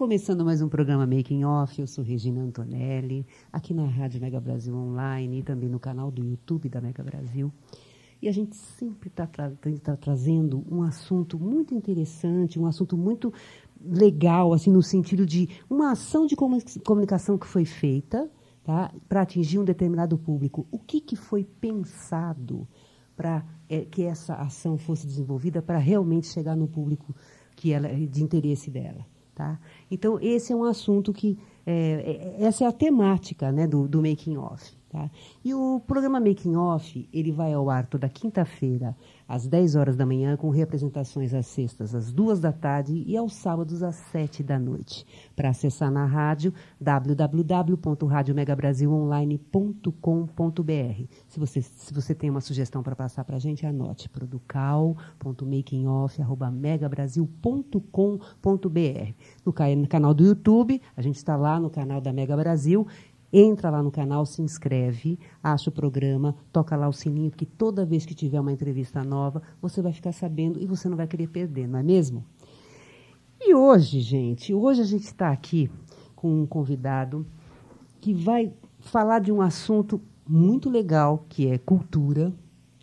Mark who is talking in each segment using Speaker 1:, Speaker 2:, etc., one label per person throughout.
Speaker 1: Começando mais um programa Making Off. Eu sou Regina Antonelli, aqui na Rádio Mega Brasil Online e também no canal do YouTube da Mega Brasil. E a gente sempre está tra tá trazendo um assunto muito interessante, um assunto muito legal, assim, no sentido de uma ação de comunicação que foi feita tá, para atingir um determinado público. O que, que foi pensado para é, que essa ação fosse desenvolvida para realmente chegar no público que ela, de interesse dela? Tá? Então, esse é um assunto que. É, é, essa é a temática né, do, do Making Off. Tá? E o programa Making Off ele vai ao ar toda quinta-feira, às 10 horas da manhã, com representações às sextas, às 2 da tarde e aos sábados, às 7 da noite. Para acessar na rádio, www.radiomegabrasilonline.com.br. Se você, se você tem uma sugestão para passar para a gente, anote producal.makingoff.megabrasil.com.br. No canal do YouTube, a gente está lá no canal da Mega Brasil Entra lá no canal, se inscreve, acha o programa, toca lá o sininho, porque toda vez que tiver uma entrevista nova, você vai ficar sabendo e você não vai querer perder, não é mesmo? E hoje, gente, hoje a gente está aqui com um convidado que vai falar de um assunto muito legal, que é cultura,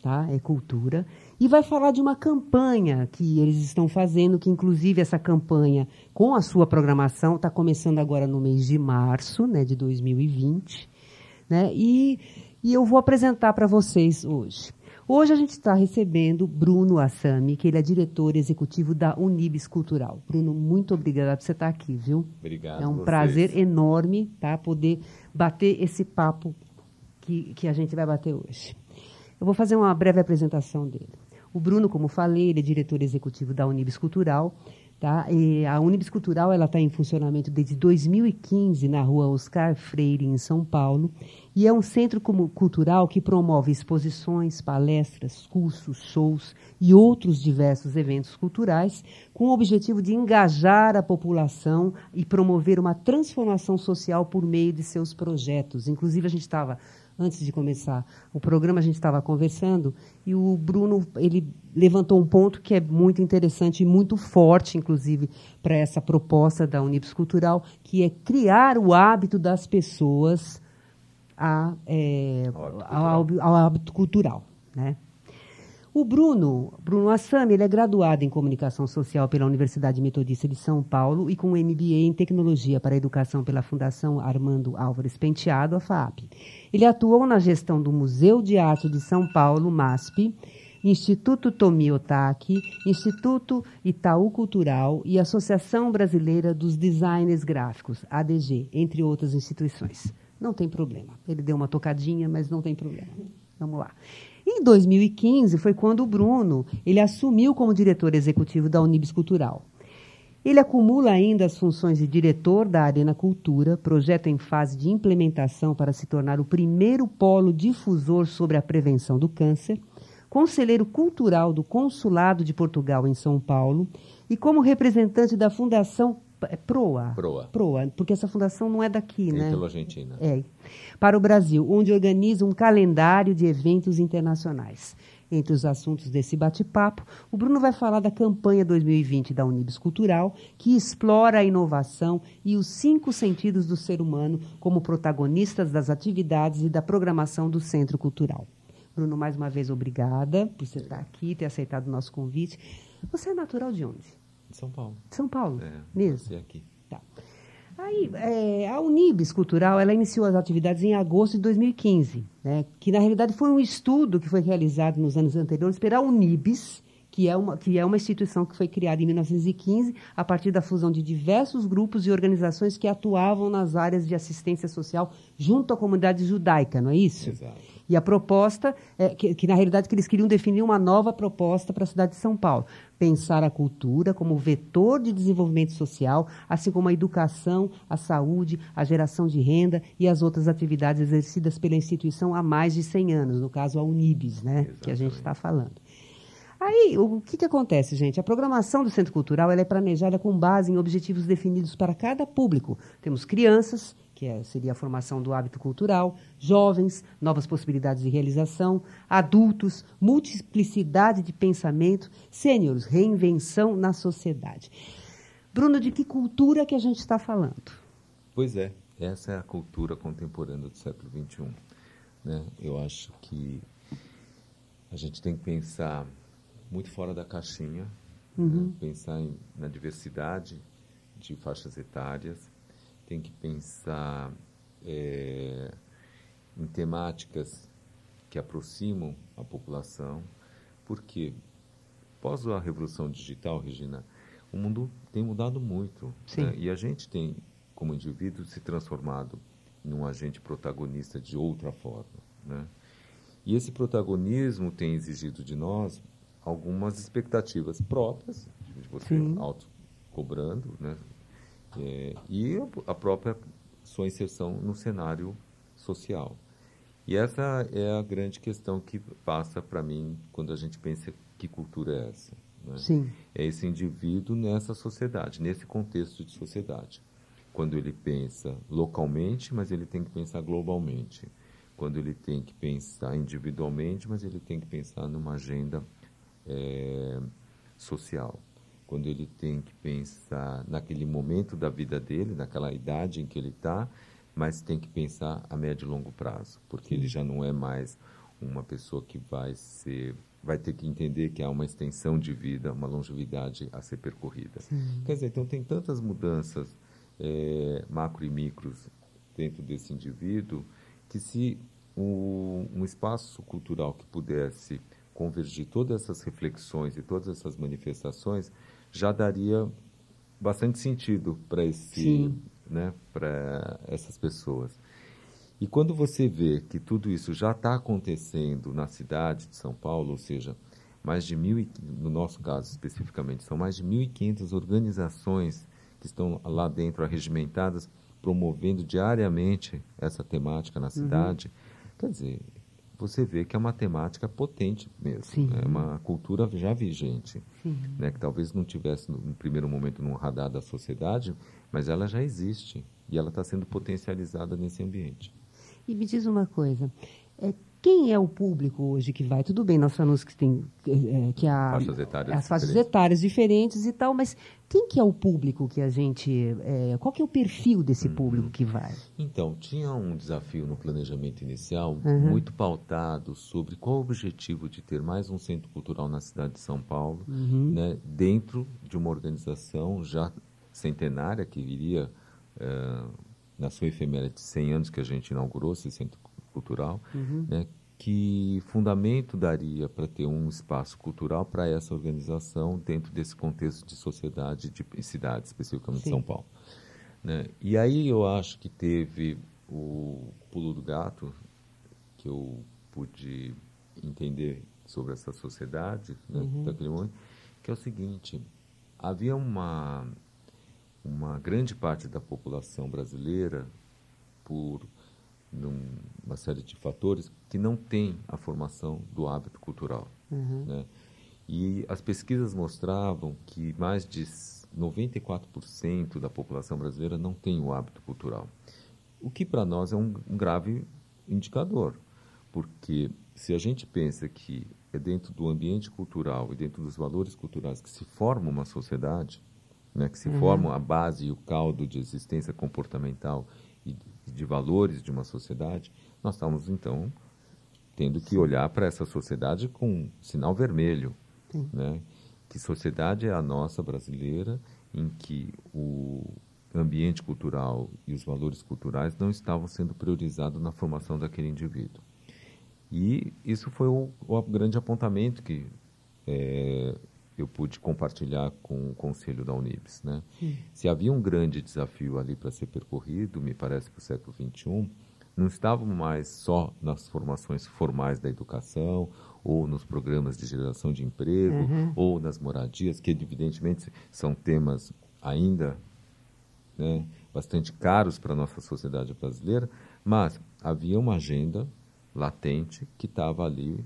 Speaker 1: tá? É cultura e vai falar de uma campanha que eles estão fazendo, que inclusive essa campanha, com a sua programação, está começando agora no mês de março né, de 2020. Né, e, e eu vou apresentar para vocês hoje. Hoje a gente está recebendo Bruno Assami, que ele é diretor executivo da Unibis Cultural. Bruno, muito obrigada por você estar aqui, viu?
Speaker 2: Obrigado.
Speaker 1: É um prazer enorme tá, poder bater esse papo que, que a gente vai bater hoje. Eu vou fazer uma breve apresentação dele. O Bruno, como falei, ele é diretor executivo da Unibis Cultural. Tá? E a Unibis Cultural está em funcionamento desde 2015 na rua Oscar Freire, em São Paulo, e é um centro cultural que promove exposições, palestras, cursos, shows e outros diversos eventos culturais, com o objetivo de engajar a população e promover uma transformação social por meio de seus projetos. Inclusive, a gente estava antes de começar o programa, a gente estava conversando e o Bruno ele levantou um ponto que é muito interessante e muito forte, inclusive, para essa proposta da Unips Cultural, que é criar o hábito das pessoas a, é, ao, ao, hábito cultural. Né? O Bruno, Bruno Assami, ele é graduado em Comunicação Social pela Universidade Metodista de São Paulo e com MBA em Tecnologia para a Educação pela Fundação Armando Álvares Penteado, a FAP. Ele atuou na gestão do Museu de Arte de São Paulo, MASP, Instituto Tomi Otaki, Instituto Itaú Cultural e Associação Brasileira dos Designers Gráficos, ADG, entre outras instituições. Não tem problema. Ele deu uma tocadinha, mas não tem problema. Vamos lá. Em 2015 foi quando o Bruno ele assumiu como diretor executivo da Unibis Cultural. Ele acumula ainda as funções de diretor da Arena Cultura, projeto em fase de implementação para se tornar o primeiro polo difusor sobre a prevenção do câncer, conselheiro cultural do Consulado de Portugal em São Paulo e como representante da Fundação é Proa.
Speaker 2: Proa.
Speaker 1: Proa, porque essa fundação não é daqui,
Speaker 2: Tem
Speaker 1: né?
Speaker 2: Pela Argentina.
Speaker 1: É. Para o Brasil, onde organiza um calendário de eventos internacionais. Entre os assuntos desse bate-papo, o Bruno vai falar da campanha 2020 da Unibis Cultural, que explora a inovação e os cinco sentidos do ser humano como protagonistas das atividades e da programação do Centro Cultural. Bruno, mais uma vez, obrigada por você estar aqui, ter aceitado o nosso convite. Você é natural de onde?
Speaker 2: De São Paulo.
Speaker 1: De São Paulo?
Speaker 2: É,
Speaker 1: mesmo?
Speaker 2: aqui.
Speaker 1: Tá. Aí, é, a Unibis Cultural, ela iniciou as atividades em agosto de 2015, né, que na realidade foi um estudo que foi realizado nos anos anteriores pela Unibis, que é, uma, que é uma instituição que foi criada em 1915 a partir da fusão de diversos grupos e organizações que atuavam nas áreas de assistência social junto à comunidade judaica, não é isso?
Speaker 2: Exato.
Speaker 1: E a proposta, é que, que, na realidade que eles queriam definir uma nova proposta para a cidade de São Paulo. Pensar a cultura como vetor de desenvolvimento social, assim como a educação, a saúde, a geração de renda e as outras atividades exercidas pela instituição há mais de 100 anos, no caso a Unibis, né, Exatamente. que a gente está falando. Aí, o que, que acontece, gente? A programação do Centro Cultural é planejada com base em objetivos definidos para cada público. Temos crianças, que é, seria a formação do hábito cultural, jovens, novas possibilidades de realização, adultos, multiplicidade de pensamento, sêniores, reinvenção na sociedade. Bruno, de que cultura que a gente está falando?
Speaker 2: Pois é, essa é a cultura contemporânea do século XXI. Né? Eu acho que a gente tem que pensar muito fora da caixinha, né? uhum. né? pensar em, na diversidade de faixas etárias, tem que pensar é, em temáticas que aproximam a população, porque pós a revolução digital, Regina, o mundo tem mudado muito né? e a gente tem, como indivíduo, se transformado num agente protagonista de outra forma, né? E esse protagonismo tem exigido de nós algumas expectativas próprias, de você auto cobrando, né? É, e a própria sua inserção no cenário social. E essa é a grande questão que passa para mim quando a gente pensa que cultura é essa. Né?
Speaker 1: Sim.
Speaker 2: É esse indivíduo nessa sociedade, nesse contexto de sociedade. Quando ele pensa localmente, mas ele tem que pensar globalmente. Quando ele tem que pensar individualmente, mas ele tem que pensar numa agenda é, social, quando ele tem que pensar naquele momento da vida dele, naquela idade em que ele está, mas tem que pensar a médio e longo prazo, porque ele já não é mais uma pessoa que vai ser vai ter que entender que há uma extensão de vida, uma longevidade a ser percorrida. Sim. Quer dizer, então tem tantas mudanças é, macro e micros dentro desse indivíduo que se o, um espaço cultural que pudesse convergir todas essas reflexões e todas essas manifestações, já daria bastante sentido para esse, né, para essas pessoas. E quando você vê que tudo isso já está acontecendo na cidade de São Paulo, ou seja, mais de mil, no nosso caso especificamente, são mais de 1.500 organizações que estão lá dentro arregimentadas, promovendo diariamente essa temática na uhum. cidade. Uhum. Quer dizer, você vê que é uma temática potente mesmo, é uma cultura já vigente, né, que talvez não tivesse no, no primeiro momento no radar da sociedade, mas ela já existe e ela está sendo potencializada nesse ambiente.
Speaker 1: E me diz uma coisa, é, quem é o público hoje que vai? Tudo bem, nós falamos que tem é, que há
Speaker 2: faixas etárias
Speaker 1: as faixas diferentes. etárias diferentes e tal, mas quem que é o público que a gente, é, qual que é o perfil desse público que vai?
Speaker 2: Então tinha um desafio no planejamento inicial uhum. muito pautado sobre qual o objetivo de ter mais um centro cultural na cidade de São Paulo, uhum. né, dentro de uma organização já centenária que viria é, na sua efeméride de 100 anos que a gente inaugurou esse centro cultural, uhum. né, que fundamento daria para ter um espaço cultural para essa organização dentro desse contexto de sociedade de cidade, especificamente Sim. São Paulo. Né? E aí eu acho que teve o pulo do gato, que eu pude entender sobre essa sociedade né, uhum. daquele momento, que é o seguinte, havia uma, uma grande parte da população brasileira, por numa série de fatores que não tem a formação do hábito cultural. Uhum. Né? E as pesquisas mostravam que mais de 94% da população brasileira não tem o hábito cultural. O que para nós é um, um grave indicador, porque se a gente pensa que é dentro do ambiente cultural e dentro dos valores culturais que se forma uma sociedade, né, que se uhum. forma a base e o caldo de existência comportamental e de valores de uma sociedade, nós estamos então tendo que olhar para essa sociedade com um sinal vermelho, né? Que sociedade é a nossa brasileira em que o ambiente cultural e os valores culturais não estavam sendo priorizados na formação daquele indivíduo. E isso foi o, o grande apontamento que é, eu pude compartilhar com o conselho da Unibis. Né? Se havia um grande desafio ali para ser percorrido, me parece, para o século XXI, não estavam mais só nas formações formais da educação ou nos programas de geração de emprego uhum. ou nas moradias, que evidentemente são temas ainda né, bastante caros para a nossa sociedade brasileira, mas havia uma agenda latente que estava ali,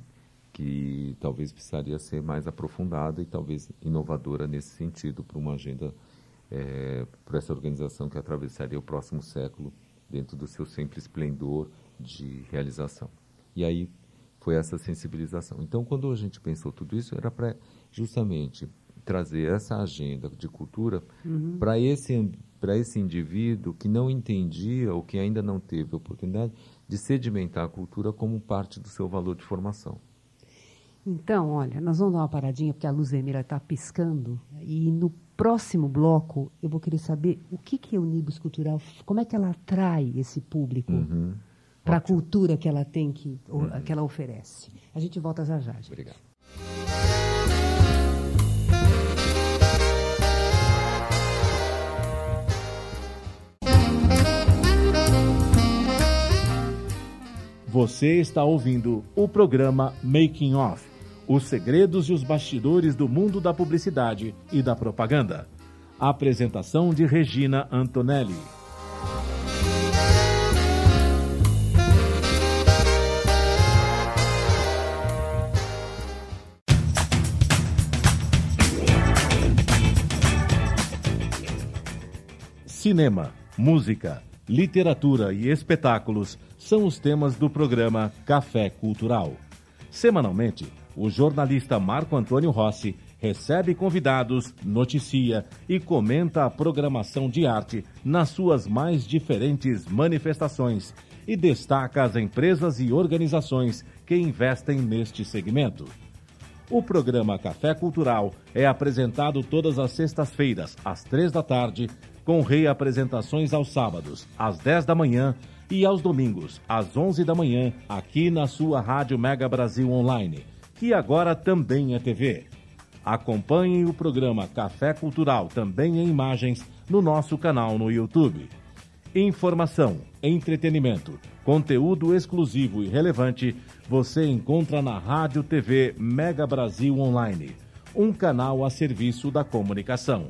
Speaker 2: que talvez precisaria ser mais aprofundada e talvez inovadora nesse sentido para uma agenda, é, para essa organização que atravessaria o próximo século dentro do seu sempre esplendor de realização. E aí foi essa sensibilização. Então, quando a gente pensou tudo isso, era para justamente trazer essa agenda de cultura uhum. para esse para esse indivíduo que não entendia ou que ainda não teve oportunidade de sedimentar a cultura como parte do seu valor de formação.
Speaker 1: Então, olha, nós vamos dar uma paradinha porque a luz vermelha está piscando e no próximo bloco eu vou querer saber o que, que é o Nibus Cultural, como é que ela atrai esse público uhum. para a cultura que ela tem que, uhum. que ela oferece. A gente volta já já. Gente.
Speaker 2: Obrigado.
Speaker 3: Você está ouvindo o programa Making Off os segredos e os bastidores do mundo da publicidade e da propaganda. apresentação de Regina Antonelli. Cinema, música, literatura e espetáculos são os temas do programa Café Cultural. Semanalmente, o jornalista Marco Antônio Rossi recebe convidados, noticia e comenta a programação de arte nas suas mais diferentes manifestações e destaca as empresas e organizações que investem neste segmento. O programa Café Cultural é apresentado todas as sextas-feiras, às três da tarde, com reapresentações aos sábados, às dez da manhã e aos domingos, às onze da manhã, aqui na sua Rádio Mega Brasil Online que agora também é TV. Acompanhem o programa Café Cultural, também em imagens, no nosso canal no YouTube. Informação, entretenimento, conteúdo exclusivo e relevante você encontra na Rádio TV Mega Brasil Online, um canal a serviço da comunicação.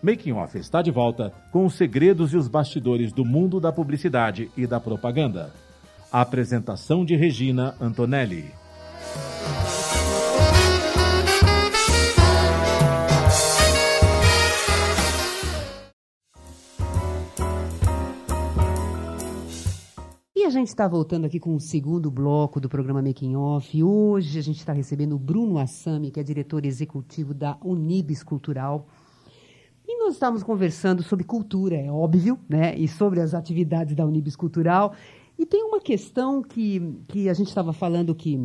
Speaker 3: Making Off está de volta com os segredos e os bastidores do mundo da publicidade e da propaganda. A apresentação de Regina Antonelli.
Speaker 1: E a gente está voltando aqui com o segundo bloco do programa Making Off. Hoje a gente está recebendo o Bruno Assami, que é diretor executivo da Unibis Cultural nós estávamos conversando sobre cultura, é óbvio, né? e sobre as atividades da Unibis Cultural. E tem uma questão que, que a gente estava falando que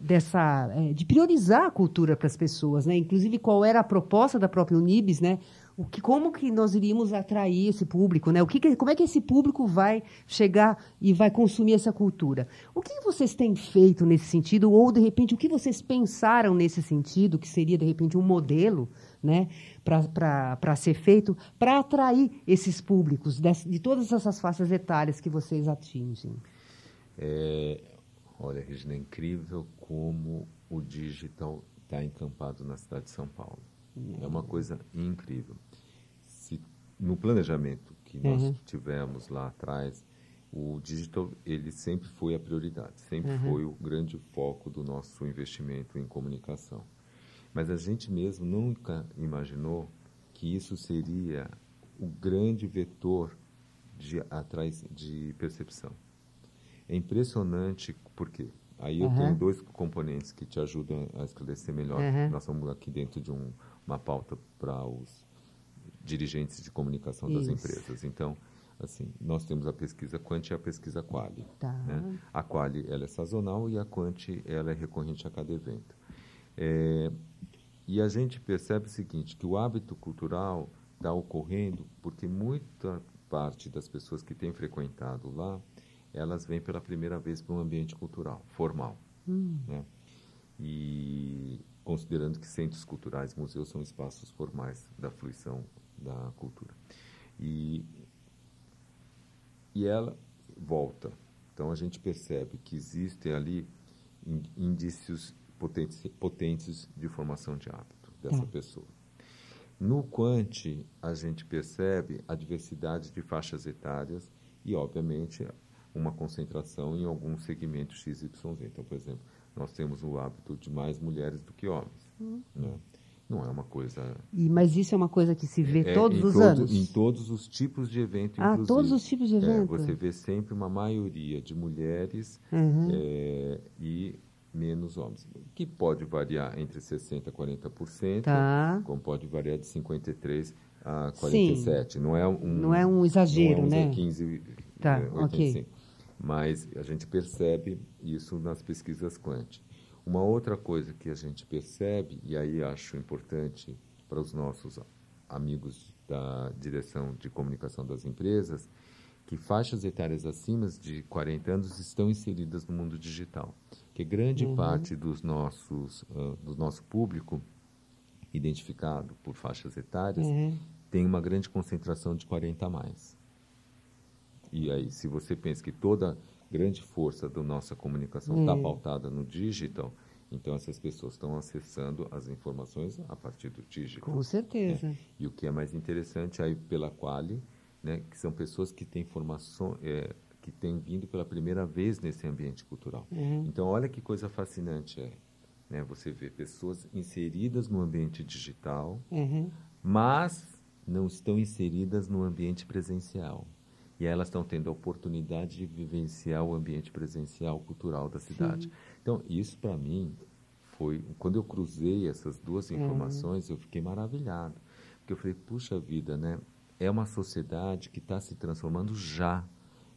Speaker 1: dessa é, de priorizar a cultura para as pessoas, né? Inclusive qual era a proposta da própria Unibis, né? O que, como que nós iríamos atrair esse público, né? O que, como é que esse público vai chegar e vai consumir essa cultura? O que vocês têm feito nesse sentido ou de repente o que vocês pensaram nesse sentido que seria de repente um modelo, né? para ser feito para atrair esses públicos de, de, todas essas faixas etárias que vocês atingem?
Speaker 2: É, olha, Regina, é incrível como o digital está encampado na cidade de São Paulo. É, uma coisa incrível. Se, no planejamento que nós uhum. tivemos lá atrás, o digital ele sempre foi a prioridade, sempre uhum. foi o grande foco do nosso investimento em comunicação. Mas a gente mesmo nunca imaginou que isso seria o grande vetor de, atrás de percepção. é impressionante porque aí eu
Speaker 1: Uhum.
Speaker 2: tenho dois componentes que te ajudam a esclarecer melhor.
Speaker 1: Uhum.
Speaker 2: Nós estamos aqui dentro de um, uma pauta para os dirigentes de comunicação das
Speaker 1: Isso.
Speaker 2: empresas. Então, assim, nós temos a pesquisa Quant e a pesquisa Quali.
Speaker 1: Tá.
Speaker 2: né? A Quali ela é sazonal e a Quant ela é recorrente a cada evento. É, e a gente percebe o seguinte, que o hábito cultural está ocorrendo porque muita parte das pessoas que têm frequentado lá, elas vêm pela primeira vez para um ambiente cultural, formal. Né? E considerando que centros culturais, museus são espaços formais da fruição da cultura. E, e ela volta. Então a gente percebe que existem ali in- indícios potentes, potentes de formação de hábito dessa
Speaker 1: Tá.
Speaker 2: pessoa. No Quant, a gente percebe a diversidade de faixas etárias e, obviamente, uma concentração em algum segmento XYZ. Então, por exemplo, nós temos o hábito de mais mulheres do que homens. né? Não é uma coisa.
Speaker 1: E, mas isso é uma coisa que se vê
Speaker 2: é,
Speaker 1: todos
Speaker 2: em
Speaker 1: os
Speaker 2: todo-
Speaker 1: anos?
Speaker 2: Em todos os tipos de evento,
Speaker 1: Ah,
Speaker 2: inclusive.
Speaker 1: todos os tipos de
Speaker 2: É,
Speaker 1: evento?
Speaker 2: você vê sempre uma maioria de mulheres
Speaker 1: Uhum.
Speaker 2: é, e menos homens, que pode variar entre 60% a 40%,
Speaker 1: Tá.
Speaker 2: como pode variar de 53% a 47%. Não é um,
Speaker 1: Não é um exagero,
Speaker 2: não é um
Speaker 1: né?
Speaker 2: 15,
Speaker 1: Tá,
Speaker 2: é,
Speaker 1: ok.
Speaker 2: 85. Mas a gente percebe isso nas pesquisas Quant. Uma outra coisa que a gente percebe, e aí acho importante para os nossos amigos da direção de comunicação das empresas, que faixas etárias acima de 40 anos estão inseridas no mundo digital. Que grande
Speaker 1: Uhum.
Speaker 2: parte dos nossos, ah, do nosso público identificado por faixas etárias
Speaker 1: Uhum.
Speaker 2: tem uma grande concentração de 40 a mais. E aí, se você pensa que toda grande força da nossa comunicação está
Speaker 1: É.
Speaker 2: pautada no digital, então essas pessoas estão acessando as informações a partir do digital.
Speaker 1: Com certeza.
Speaker 2: É. E o que é mais interessante aí pela Quali, né, que são pessoas que têm formação, é, que têm vindo pela primeira vez nesse ambiente cultural.
Speaker 1: Uhum.
Speaker 2: Então, olha que coisa fascinante é, né, você vê pessoas inseridas no ambiente digital,
Speaker 1: Uhum.
Speaker 2: mas não estão inseridas no ambiente presencial. E elas estão tendo a oportunidade de vivenciar o ambiente presencial cultural da cidade. Então, isso para mim foi quando eu cruzei essas duas informações, eu fiquei maravilhado, porque eu falei, puxa vida, né? É uma sociedade que está se transformando já.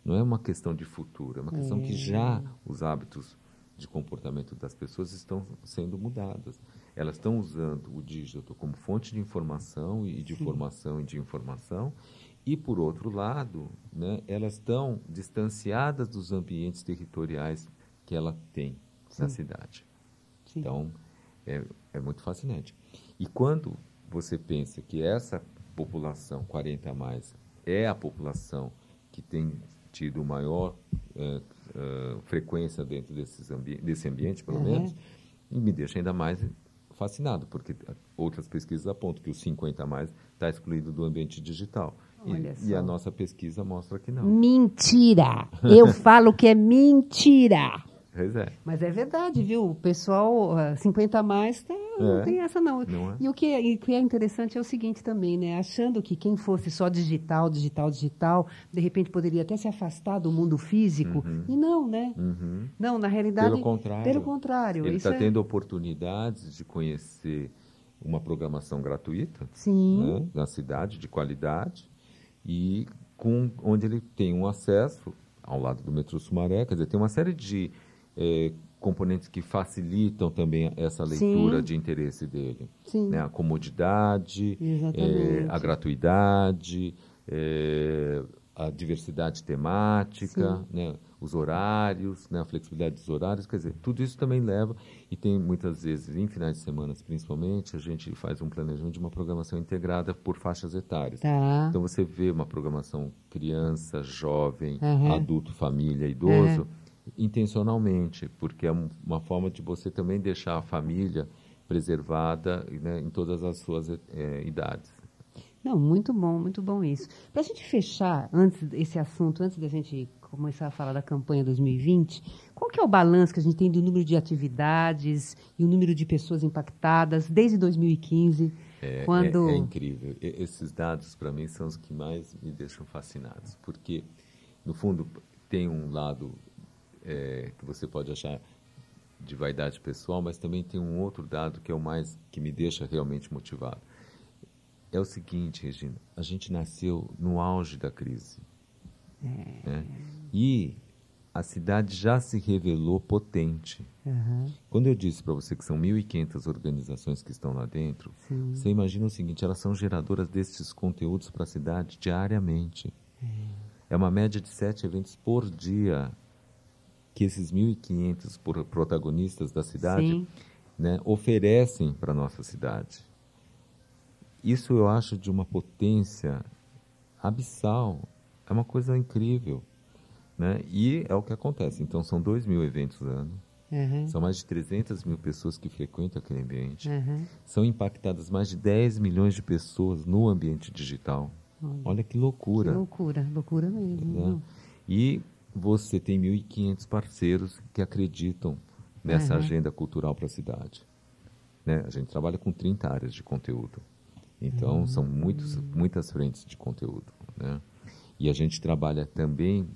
Speaker 2: Não é uma questão de futuro, é uma questão que já os hábitos de comportamento das pessoas estão sendo mudadas. Elas estão usando o digital como fonte de informação e de formação e de informação. E, por outro lado, né, elas estão distanciadas dos ambientes territoriais que ela tem na cidade.
Speaker 1: Sim.
Speaker 2: Então, é, é muito fascinante. E quando você pensa que essa população 40 a mais é a população que tem tido maior eh, eh, frequência dentro desses ambi desse ambiente, pelo
Speaker 1: Uhum.
Speaker 2: menos, e me deixa ainda mais fascinado, porque outras pesquisas apontam que os 50 a mais está excluído do ambiente digital. E- e, a nossa pesquisa mostra que não.
Speaker 1: Mentira! Eu falo que é mentira!
Speaker 2: Pois é.
Speaker 1: Mas é verdade, viu? O pessoal, ah, 50 a mais, tá- não
Speaker 2: É.
Speaker 1: tem essa não.
Speaker 2: Não é?
Speaker 1: E o que, é, e que é interessante é o seguinte também, né? Achando que quem fosse só digital, digital, digital, de repente poderia até se afastar do mundo físico. E não, né?
Speaker 2: Uhum.
Speaker 1: Não, na realidade...
Speaker 2: Pelo contrário.
Speaker 1: Pelo contrário.
Speaker 2: Ele está
Speaker 1: é-
Speaker 2: tendo oportunidades de conhecer uma programação gratuita
Speaker 1: Sim.
Speaker 2: né, na cidade, de qualidade, e com, onde ele tem um acesso ao lado do metrô Sumaré, quer dizer, tem uma série de eh, componentes que facilitam também essa leitura
Speaker 1: Sim.
Speaker 2: de interesse dele.
Speaker 1: Sim.
Speaker 2: Né, a comodidade, eh, a gratuidade, eh, a diversidade temática,
Speaker 1: Sim.
Speaker 2: né, os horários, né, a flexibilidade dos horários, quer dizer, tudo isso também leva, e tem muitas vezes, em finais de semana principalmente, a gente faz um planejamento de uma programação integrada por faixas etárias.
Speaker 1: Tá.
Speaker 2: Então você vê uma programação criança, jovem,
Speaker 1: Aham.
Speaker 2: adulto, família, idoso, intencionalmente, porque é um- uma forma de você também deixar a família preservada né, em todas as suas eh, idades.
Speaker 1: Não, muito bom, muito bom isso. Para a gente fechar antes esse assunto, antes da gente começar a falar da campanha 2020, qual que é o balanço que a gente tem do número de atividades e o número de pessoas impactadas desde 2015,
Speaker 2: É,
Speaker 1: quando
Speaker 2: é- é incrível. E- esses dados, para mim, são os que mais me deixam fascinados, porque, no fundo, tem um lado é, que você pode achar de vaidade pessoal, mas também tem um outro dado que é o mais que me deixa realmente motivado. É o seguinte, Regina, a gente nasceu no auge da crise. É. Né? E a cidade já se revelou potente. Uhum. Quando eu disse para você que são 1.500 organizações que estão lá dentro, Sim. você imagina o seguinte: elas são geradoras desses conteúdos para a cidade diariamente. É. é uma média de sete eventos por dia que esses 1.500 protagonistas da cidade né, oferecem para a nossa cidade. Isso eu acho de uma potência abissal. É uma coisa incrível. Né? E é o que acontece. Então, são 2 mil eventos ano. Uhum. São mais de 300 mil pessoas que frequentam aquele ambiente. Uhum. São impactadas mais de 10 milhões de pessoas no ambiente digital. Olha, Olha que loucura. Que
Speaker 1: loucura, loucura mesmo.
Speaker 2: Né? E você tem 1.500 parceiros que acreditam nessa uhum. agenda cultural para a cidade. Né? A gente trabalha com 30 áreas de conteúdo. Então, uhum. são muitos, muitas frentes de conteúdo. Né? E a gente trabalha também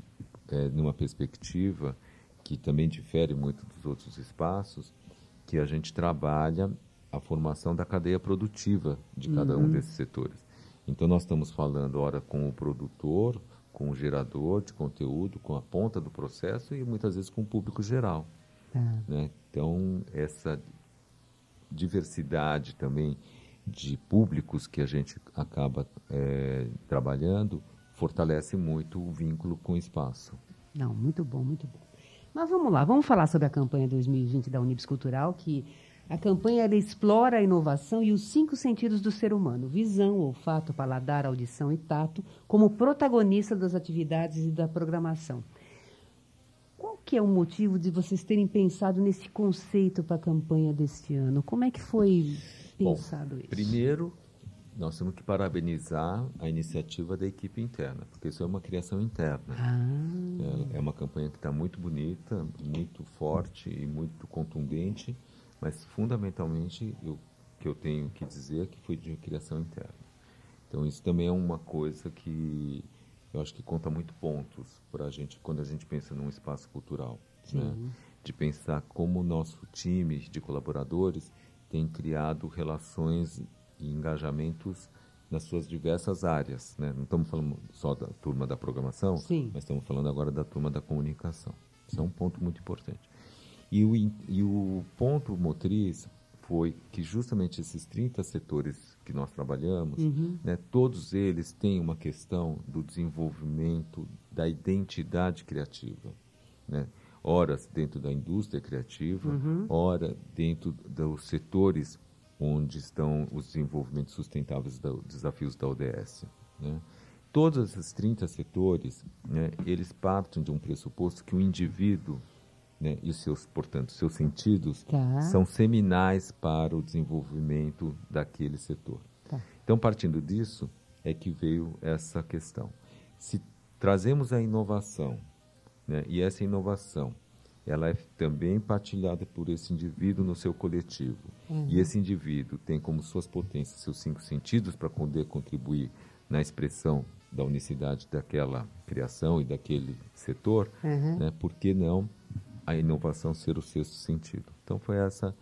Speaker 2: é, numa perspectiva que também difere muito dos outros espaços, que a gente trabalha a formação da cadeia produtiva de cada uhum. um desses setores. Então, nós estamos falando, ora, com o produtor, com o gerador de conteúdo, com a ponta do processo e muitas vezes com o público geral. Tá. Né? Então, essa diversidade também de públicos que a gente acaba é, trabalhando fortalece muito o vínculo com o espaço.
Speaker 1: Não, muito bom, muito bom. Mas vamos lá, vamos falar sobre a campanha 2020 da Unibs Cultural, que a campanha explora a inovação e os cinco sentidos do ser humano: visão, olfato, paladar, audição e tato, como protagonista das atividades e da programação. Qual que é o motivo de vocês terem pensado nesse conceito para a campanha deste ano? Como é que foi pensado
Speaker 2: Bom,
Speaker 1: isso?
Speaker 2: Primeiro, nós temos que parabenizar a iniciativa da equipe interna, porque isso é uma criação interna. Ah. É, é uma campanha que está muito bonita, muito forte e muito contundente mas, fundamentalmente, o que eu tenho que dizer é que foi de criação interna. Então, isso também é uma coisa que eu acho que conta muito pontos para a gente quando a gente pensa num espaço cultural. Né? De pensar como o nosso time de colaboradores tem criado relações e engajamentos nas suas diversas áreas. Né? Não estamos falando só da turma da programação, Sim. mas estamos falando agora da turma da comunicação. Isso é um ponto muito importante. E o, e o ponto motriz foi que justamente esses 30 setores que nós trabalhamos, uhum. né, todos eles têm uma questão do desenvolvimento da identidade criativa. Né? Ora dentro da indústria criativa, uhum. ora dentro dos setores onde estão os desenvolvimentos sustentáveis, dos desafios da ODS. Né? Todos esses 30 setores, né, eles partem de um pressuposto que o indivíduo né, e os seus, portanto, seus sentidos tá. são seminais para o desenvolvimento daquele setor. Tá. Então, partindo disso, é que veio essa questão. Se trazemos a inovação, né, e essa inovação, ela é também partilhada por esse indivíduo no seu coletivo, uhum. e esse indivíduo tem como suas potências seus cinco sentidos para poder contribuir na expressão da unicidade daquela criação e daquele setor, uhum. né, por que não a inovação ser o sexto sentido. Então foi essa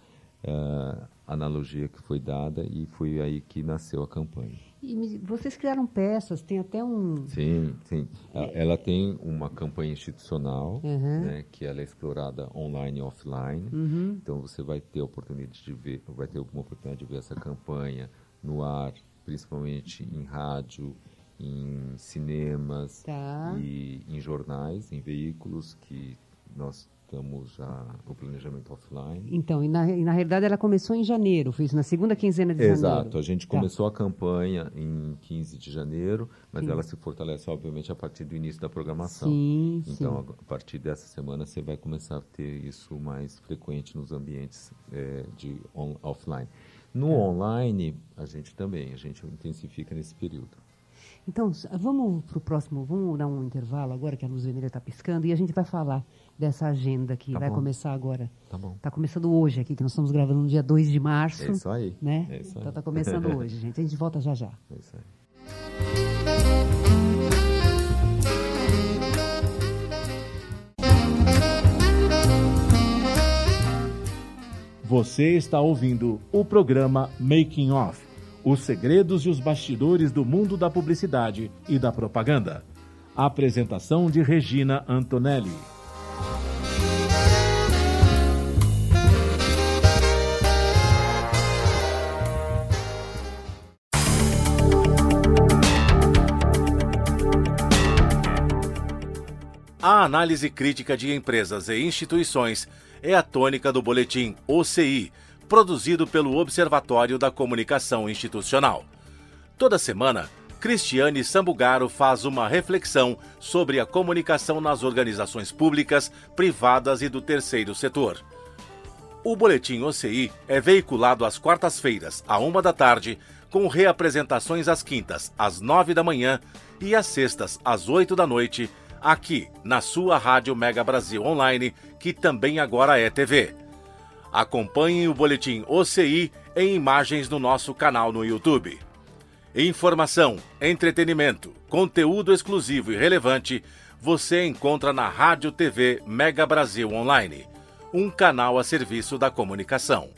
Speaker 2: uh, analogia que foi dada e foi aí que nasceu a campanha.
Speaker 1: E vocês criaram peças, tem até um...
Speaker 2: Sim, sim. É... Ela tem uma campanha institucional, uhum. né, que ela é explorada online e offline. Uhum. Então você vai ter a oportunidade de ver, vai ter uma oportunidade de ver essa campanha no ar, principalmente em rádio, em cinemas tá. e em jornais, em veículos que nós estamos no planejamento offline.
Speaker 1: Então, e na, e na realidade ela começou em janeiro, foi isso, na segunda quinzena de Exato,
Speaker 2: janeiro. Exato, a gente tá. começou a campanha em 15 de janeiro, mas sim. ela se fortalece, obviamente, a partir do início da programação. Sim, então, sim. a partir dessa semana, você vai começar a ter isso mais frequente nos ambientes é, de on, offline. No é. online, a gente também, a gente intensifica nesse período.
Speaker 1: Então, vamos para o próximo, vamos dar um intervalo agora que a luz vermelha está piscando e a gente vai falar dessa agenda que tá vai bom. começar agora. Tá bom. Tá começando hoje aqui, que nós estamos gravando no dia 2 de março. É
Speaker 2: isso aí.
Speaker 1: Né?
Speaker 2: É isso
Speaker 1: então aí. Então tá começando hoje, gente. A gente volta já já.
Speaker 2: É isso aí.
Speaker 3: Você está ouvindo o programa Making Off Os segredos e os bastidores do mundo da publicidade e da propaganda. Apresentação de Regina Antonelli. A análise crítica de empresas e instituições é a tônica do boletim OCI, produzido pelo Observatório da Comunicação Institucional. Toda semana, Cristiane Sambugaro faz uma reflexão sobre a comunicação nas organizações públicas, privadas e do terceiro setor. O boletim OCI é veiculado às quartas-feiras, à uma da tarde, com reapresentações às quintas, às nove da manhã e às sextas, às oito da noite aqui na sua Rádio Mega Brasil Online, que também agora é TV. Acompanhe o boletim OCI em imagens no nosso canal no YouTube. Informação, entretenimento, conteúdo exclusivo e relevante você encontra na Rádio TV Mega Brasil Online, um canal a serviço da comunicação.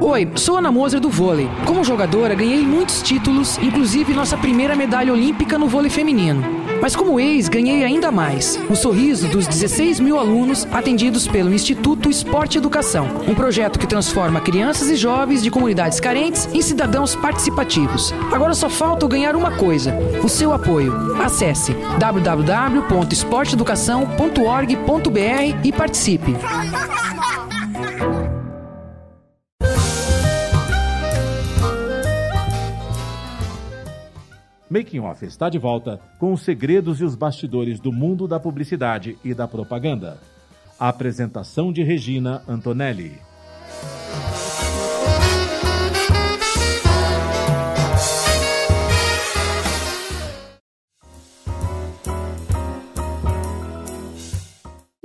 Speaker 4: Oi, sou Ana Moser do vôlei. Como jogadora, ganhei muitos títulos, inclusive nossa primeira medalha olímpica no vôlei feminino. Mas como ex, ganhei ainda mais. O sorriso dos 16 mil alunos atendidos pelo Instituto Esporte Educação, um projeto que transforma crianças e jovens de comunidades carentes em cidadãos participativos. Agora só falta ganhar uma coisa: o seu apoio. Acesse www.esporteeducação.org.br e participe.
Speaker 3: Making Off está de volta com os segredos e os bastidores do mundo da publicidade e da propaganda. A apresentação de Regina Antonelli.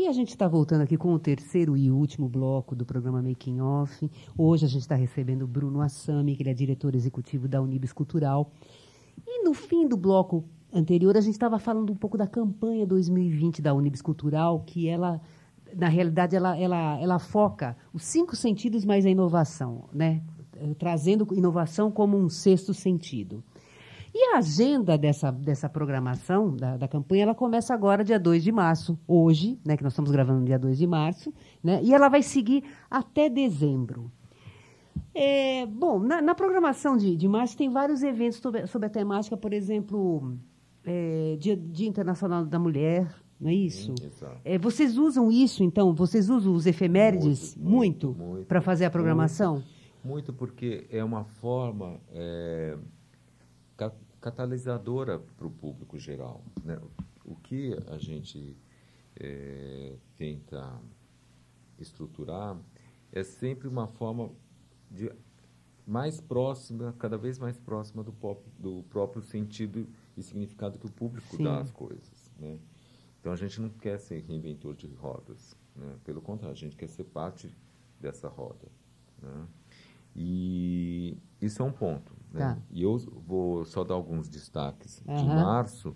Speaker 1: A gente está voltando aqui com o terceiro e último bloco do programa Making Off. Hoje a gente está recebendo o Bruno Assami, que ele é diretor executivo da Unibis Cultural. E no fim do bloco anterior, a gente estava falando um pouco da campanha 2020 da Unibis Cultural, que ela, na realidade, ela, ela, ela foca os cinco sentidos mais a inovação, né? trazendo inovação como um sexto sentido. E a agenda dessa, dessa programação, da, da campanha, ela começa agora, dia 2 de março, hoje, né, que nós estamos gravando dia 2 de março, né, e ela vai seguir até dezembro. É, bom, na, na programação de, de março tem vários eventos sobre, sobre a temática, por exemplo, é, Dia, Dia Internacional da Mulher, não é isso? é, vocês usam isso, então? Vocês usam os efemérides muito, muito, muito para fazer a programação?
Speaker 2: Muito, muito, porque é uma forma é, catalisadora para o público geral. Né? O que a gente é, tenta estruturar é sempre uma forma de mais próxima, cada vez mais próxima do, pop, do próprio sentido e significado que o público Sim. dá às coisas. Né? Então a gente não quer ser reinventor de rodas, né? pelo contrário, a gente quer ser parte dessa roda. Né? E isso é um ponto. Né? Tá. E eu vou só dar alguns destaques uhum. de março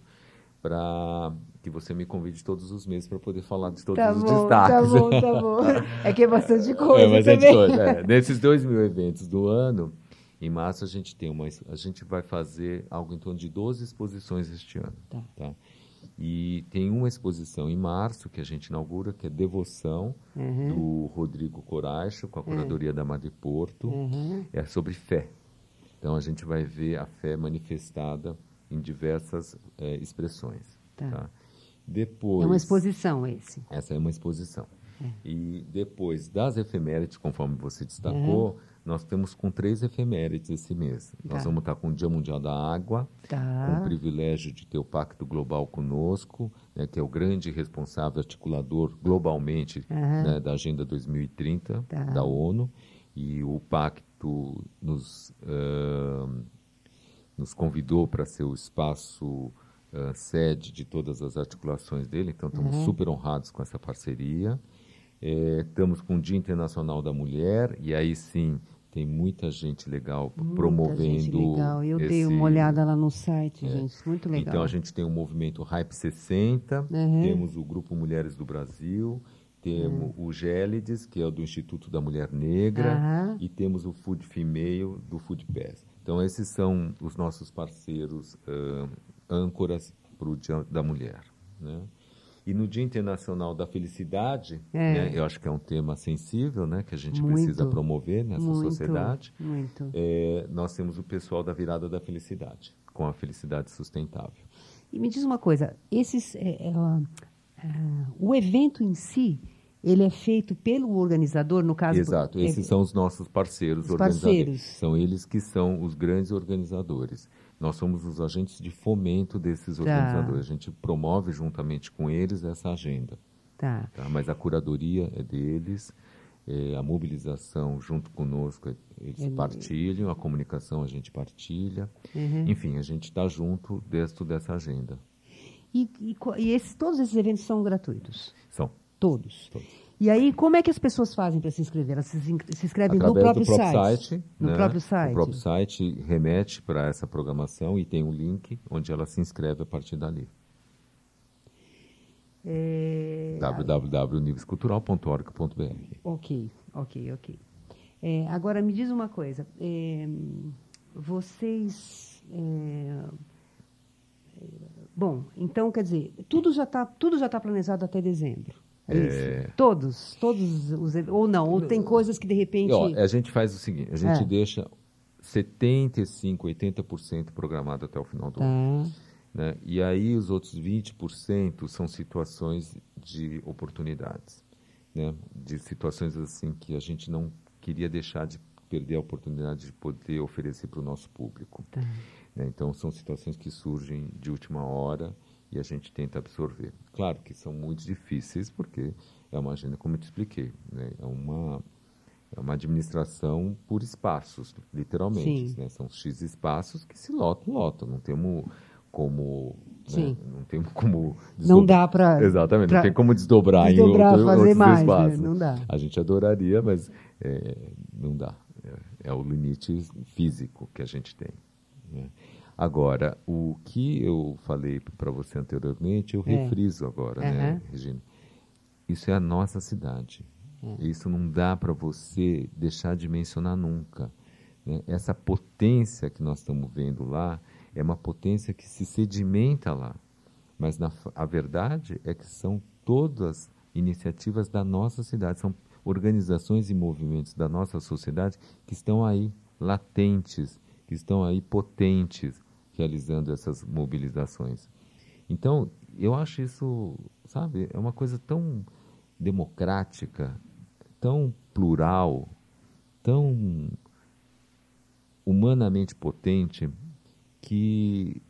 Speaker 2: para que você me convide todos os meses para poder falar de todos
Speaker 1: tá
Speaker 2: os
Speaker 1: bom,
Speaker 2: destaques.
Speaker 1: Tá bom, tá bom. É que é bastante coisa
Speaker 2: é
Speaker 1: bastante também.
Speaker 2: Coisa, é. Nesses dois mil eventos do ano, em março a gente tem uma, a gente vai fazer algo em torno de 12 exposições este ano. Tá. tá? E tem uma exposição em março que a gente inaugura, que é Devoção, uhum. do Rodrigo Coracho, com a curadoria uhum. da Madre Porto. Uhum. É sobre fé. Então a gente vai ver a fé manifestada em diversas é, expressões. Tá. tá. Depois,
Speaker 1: é uma exposição esse.
Speaker 2: Essa é uma exposição. É. E depois das efemérides, conforme você destacou, uhum. nós temos com três efemérides esse mês. Tá. Nós vamos estar com o Dia Mundial da Água, tá. com o privilégio de ter o Pacto Global conosco, né, que é o grande responsável articulador globalmente uhum. né, da Agenda 2030 tá. da ONU. E o Pacto nos, uh, nos convidou para ser o espaço uh, sede de todas as articulações dele, então estamos uhum. super honrados com essa parceria. É, estamos com o Dia Internacional da Mulher, e aí sim tem muita gente legal
Speaker 1: Muita
Speaker 2: promovendo.
Speaker 1: gente legal. Eu
Speaker 2: esse...
Speaker 1: dei uma olhada lá no site, gente. Muito legal.
Speaker 2: Então a gente tem o movimento Hype 60,
Speaker 1: Uhum.
Speaker 2: temos o Grupo Mulheres do Brasil, temos
Speaker 1: Uhum.
Speaker 2: o Gélides, que é o do Instituto da Mulher Negra,
Speaker 1: Aham.
Speaker 2: e temos o Food Female do Food Pass. Então esses são os nossos parceiros ãh, âncoras para o Dia da Mulher. Né? E no Dia Internacional da Felicidade,
Speaker 1: É.
Speaker 2: né, eu acho que é um tema sensível, né, que a gente
Speaker 1: Muito.
Speaker 2: precisa promover nessa
Speaker 1: muito,
Speaker 2: sociedade.
Speaker 1: Muito.
Speaker 2: É, nós temos o pessoal da Virada da Felicidade, com a felicidade sustentável.
Speaker 1: E me diz uma coisa, esses, é, é, ah, o evento em si, ele é feito pelo organizador, no caso...
Speaker 2: Exato,
Speaker 1: é-
Speaker 2: esses são os nossos parceiros
Speaker 1: Os
Speaker 2: organizadores.
Speaker 1: parceiros.
Speaker 2: São eles que são os grandes organizadores. Nós somos os agentes de fomento desses
Speaker 1: Tá.
Speaker 2: organizadores. A gente promove juntamente com eles essa agenda.
Speaker 1: Tá.
Speaker 2: tá? Mas a curadoria é deles, é, a mobilização junto conosco, é- eles partilham, a comunicação a gente partilha.
Speaker 1: Uhum.
Speaker 2: Enfim, a gente está junto dentro dessa agenda.
Speaker 1: E, e e esses- todos esses eventos são gratuitos?
Speaker 2: São
Speaker 1: Todos?
Speaker 2: Todos.
Speaker 1: E aí, como é que as pessoas fazem para se inscrever? Elas se, se inscrevem no
Speaker 2: através
Speaker 1: próprio,
Speaker 2: do próprio
Speaker 1: site?
Speaker 2: site.
Speaker 1: No
Speaker 2: né?
Speaker 1: próprio site?
Speaker 2: O próprio site remete para essa programação e tem um link onde ela se inscreve a partir dali.
Speaker 1: É,
Speaker 2: www.univescultural.org.br
Speaker 1: Ok, ok, ok. É, agora, me diz uma coisa. é, vocês... é, é, bom, então, quer dizer, tudo já está tá planejado até dezembro. É,
Speaker 2: É.
Speaker 1: Todos? Todos os... Ou não? Ou tem coisas que, de repente...
Speaker 2: Ó, a gente faz o seguinte, a gente
Speaker 1: É.
Speaker 2: deixa 75, 80% programado até o final do ano.
Speaker 1: Tá.
Speaker 2: né? E aí os outros 20% são situações de oportunidades, né? de situações assim que a gente não queria deixar de perder a oportunidade de poder oferecer para o nosso público.
Speaker 1: Tá.
Speaker 2: né? Então são situações que surgem de última hora e a gente tenta absorver. Claro que são muito difíceis porque é uma agenda, como eu te expliquei, né? é uma é uma administração por espaços, literalmente. Né? São X espaços que se lotam, lotam. Não temos como. né? Não temos como.
Speaker 1: Não
Speaker 2: desdobrar-
Speaker 1: dá para...
Speaker 2: Exatamente, não tem como desdobrar,
Speaker 1: desdobrar,
Speaker 2: em outro,
Speaker 1: fazer
Speaker 2: outros
Speaker 1: mais, né?
Speaker 2: espaços.
Speaker 1: Não dá.
Speaker 2: A gente adoraria, mas é, não dá. É, é o limite físico que a gente tem. né? Agora, o que eu falei para você anteriormente, eu
Speaker 1: É.
Speaker 2: refriso agora, né,
Speaker 1: Aham.
Speaker 2: Regina? Isso é a nossa cidade.
Speaker 1: É.
Speaker 2: Isso não dá para você deixar de mencionar nunca. né? Essa potência que nós estamos vendo lá é uma potência que se sedimenta lá. Mas na, a verdade é que são todas iniciativas da nossa cidade, são organizações e movimentos da nossa sociedade que estão aí latentes, que estão aí potentes, realizando essas mobilizações. Então, eu acho isso, sabe, é uma coisa tão democrática, tão plural, tão humanamente potente que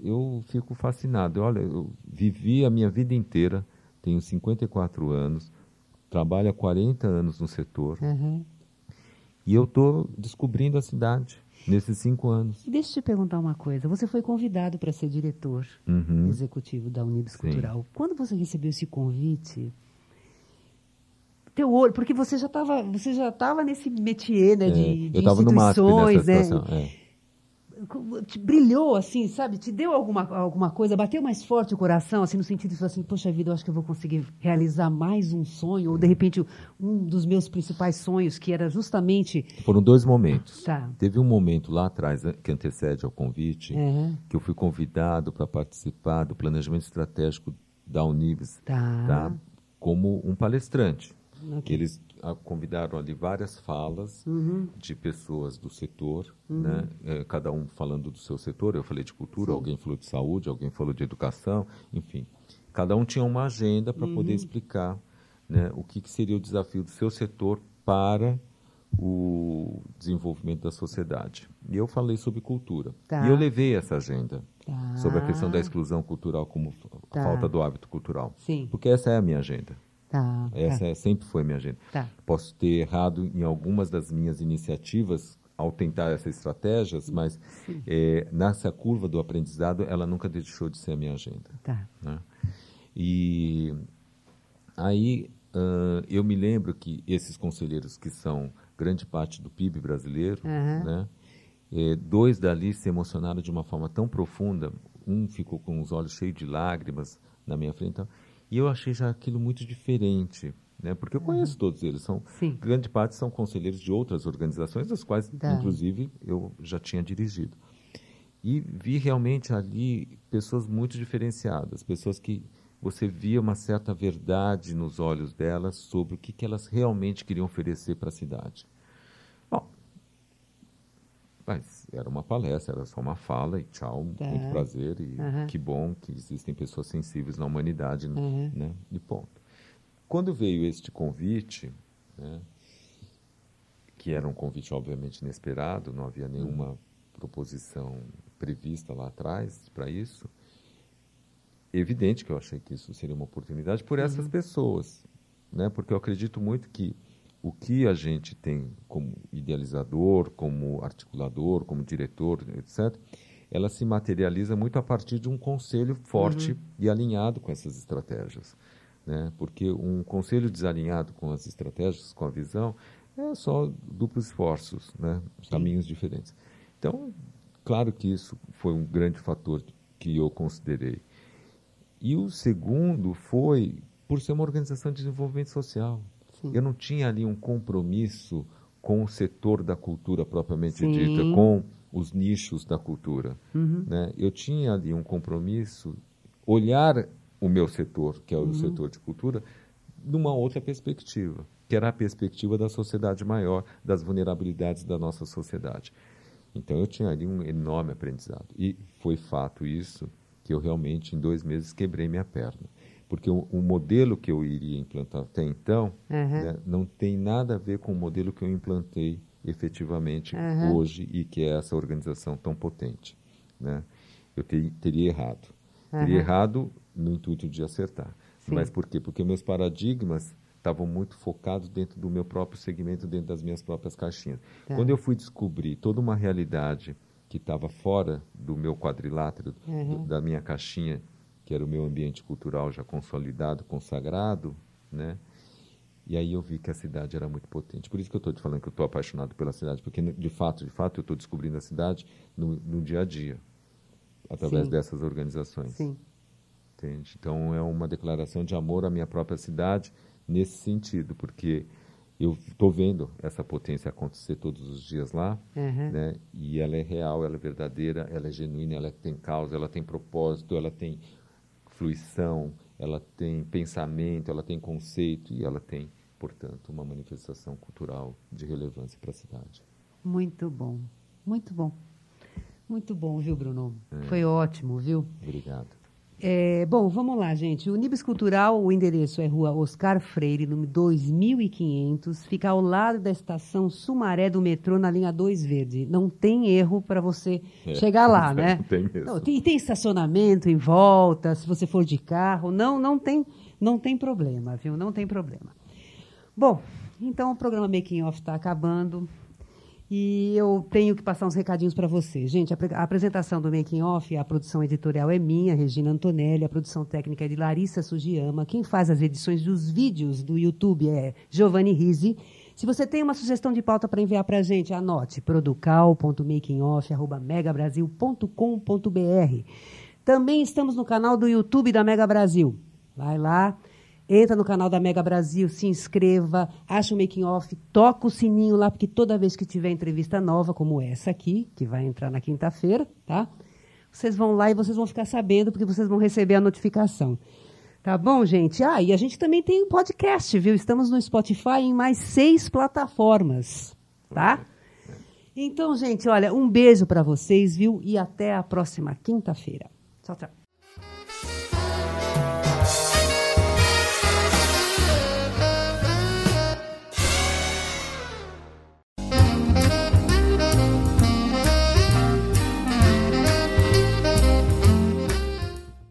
Speaker 2: eu fico fascinado. Olha, eu vivi a minha vida inteira, tenho 54 anos, trabalho há 40 anos no setor
Speaker 1: Aham.
Speaker 2: e eu estou descobrindo a cidade nesses cinco anos.
Speaker 1: E Deixa eu te perguntar uma coisa. Você foi convidado para ser diretor
Speaker 2: Uhum.
Speaker 1: executivo da
Speaker 2: Sim.
Speaker 1: Cultural. Quando você recebeu esse convite, teu olho, porque você já estava, você já estava nesse métier, né,
Speaker 2: É,
Speaker 1: de, de
Speaker 2: eu estava no MASP
Speaker 1: instituições,
Speaker 2: nessa
Speaker 1: né?
Speaker 2: situação. é.
Speaker 1: Te brilhou assim, sabe? Te deu alguma, alguma coisa, bateu mais forte o coração, assim, no sentido de assim, poxa vida, eu acho que eu vou conseguir realizar mais um sonho, ou de repente um dos meus principais sonhos, que era justamente.
Speaker 2: Foram dois momentos.
Speaker 1: Tá.
Speaker 2: Teve um momento lá atrás, né, que antecede ao convite,
Speaker 1: É.
Speaker 2: que eu fui convidado para participar do planejamento estratégico da Unibis,
Speaker 1: Tá.
Speaker 2: tá? como um palestrante.
Speaker 1: Ok.
Speaker 2: Eles convidaram ali várias falas
Speaker 1: Uhum.
Speaker 2: de pessoas do setor, né? Eh, cada um falando do seu setor. Eu falei de cultura, alguém falou de saúde, alguém falou de educação, enfim. Cada um tinha uma agenda para
Speaker 1: Uhum.
Speaker 2: poder explicar né, o que, que seria o desafio do seu setor para o desenvolvimento da sociedade. E eu falei sobre cultura.
Speaker 1: Tá.
Speaker 2: E eu levei essa agenda
Speaker 1: Tá.
Speaker 2: sobre a questão da exclusão cultural como
Speaker 1: Tá.
Speaker 2: falta do hábito cultural.
Speaker 1: Sim.
Speaker 2: Porque essa é a minha agenda.
Speaker 1: Tá.
Speaker 2: Essa
Speaker 1: tá.
Speaker 2: é- sempre foi minha agenda.
Speaker 1: Tá.
Speaker 2: Posso ter errado em algumas das minhas iniciativas ao tentar essas estratégias, mas eh, nessa curva do aprendizado, ela nunca deixou de ser a minha agenda.
Speaker 1: Tá.
Speaker 2: né? E aí ãh, eu me lembro que esses conselheiros que são grande parte do PIB brasileiro, uhum. né? É, dois dali se emocionaram de uma forma tão profunda. Um ficou com os olhos cheios de lágrimas na minha frente. Então, e eu achei já aquilo muito diferente, né? Porque eu conheço uhum. todos eles. São Sim. grande parte são conselheiros de outras organizações, das quais, tá. inclusive, eu já tinha dirigido. E vi realmente ali pessoas muito diferenciadas, pessoas que você via uma certa verdade nos olhos delas sobre o que, que elas realmente queriam oferecer para a cidade. Bom, mas era uma palestra, era só uma fala e tchau, tá. muito prazer e uhum. que bom que existem pessoas sensíveis na humanidade, uhum. né? E ponto. Quando veio este convite, né, que era um convite obviamente inesperado, não havia nenhuma proposição prevista lá atrás para isso, evidente que eu achei que isso seria uma oportunidade por essas uhum. pessoas, né? Porque eu acredito muito que o que a gente tem como idealizador, como articulador, como diretor, etc., ela se materializa muito a partir de um conselho forte uhum. e alinhado com essas estratégias. Né? Porque um conselho desalinhado com as estratégias, com a visão, é só duplos esforços, né? caminhos diferentes. Então, claro que isso foi um grande fator que eu considerei. E o segundo foi por ser uma organização de desenvolvimento social. Sim. Eu não tinha ali um compromisso com o setor da cultura propriamente Sim. dita, com os nichos da cultura. Uhum. Né? Eu tinha ali um compromisso, olhar o meu setor, que é o uhum. setor de cultura, numa outra perspectiva, que era a perspectiva da sociedade maior, das vulnerabilidades da nossa sociedade. Então eu tinha ali um enorme aprendizado. E foi fato isso que eu realmente, em dois meses, quebrei minha perna. Porque o, o modelo que eu iria implantar até então uhum. né, não tem nada a ver com o modelo que eu implantei efetivamente uhum. hoje e que é essa organização tão potente. Né? Eu ter, teria errado. Uhum. Teria errado no intuito de acertar. Sim. Mas por quê? Porque meus paradigmas estavam muito focados dentro do meu próprio segmento, dentro das minhas próprias caixinhas. Tá. Quando eu fui descobrir toda uma realidade que estava fora do meu quadrilátero, do, da minha caixinha, que era o meu ambiente cultural já consolidado, consagrado, né? E aí eu vi que a cidade era muito potente. Por isso que eu estou te falando que eu estou apaixonado pela cidade, porque de fato, de fato, eu estou descobrindo a cidade no, no, dia a dia, através Sim. dessas organizações. Sim. Entende? Então é uma declaração de amor à minha própria cidade nesse sentido, porque eu estou vendo essa potência acontecer todos os dias lá, uhum. né? E ela é real, ela é verdadeira, ela é genuína, ela tem causa, ela tem propósito, ela tem fluição, ela tem pensamento, ela tem conceito e ela tem, portanto, uma manifestação cultural de relevância para a cidade.
Speaker 1: Muito bom, muito bom. Muito bom, viu, Bruno? É. Foi ótimo, viu?
Speaker 2: Obrigado.
Speaker 1: É, bom, vamos lá, gente. O Nibis Cultural, o endereço é Rua Oscar Freire, número 2500, fica ao lado da estação Sumaré do metrô, na linha 2 Verde. Não tem erro para você é, chegar lá, né? Não tem mesmo. Não, tem, tem estacionamento em volta, se você for de carro. Não, não tem, não tem problema, viu? Não tem problema. Bom, então o programa Making Off está acabando. E eu tenho que passar uns recadinhos para vocês. Gente, a, a, apresentação do Making Off, a produção editorial é minha, Regina Antonelli, a produção técnica é de Larissa Sugiyama. Quem faz as edições dos vídeos do YouTube é Giovanni Risi. Se você tem uma sugestão de pauta para enviar para a gente, anote producal.makingoff.megabrasil.com.br. Também estamos no canal do YouTube da Mega Brasil. Vai lá, Entra no canal da Mega Brasil, se inscreva, acha o making off, toca o sininho lá, porque toda vez que tiver entrevista nova, como essa aqui, que vai entrar na quinta-feira, tá? Vocês vão lá e vocês vão ficar sabendo, porque vocês vão receber a notificação. Tá bom, gente? Ah, e a gente também tem um podcast, viu? Estamos no Spotify em mais seis plataformas, tá? Então, gente, olha, um beijo para vocês, viu? E até a próxima quinta-feira. Tchau, tchau.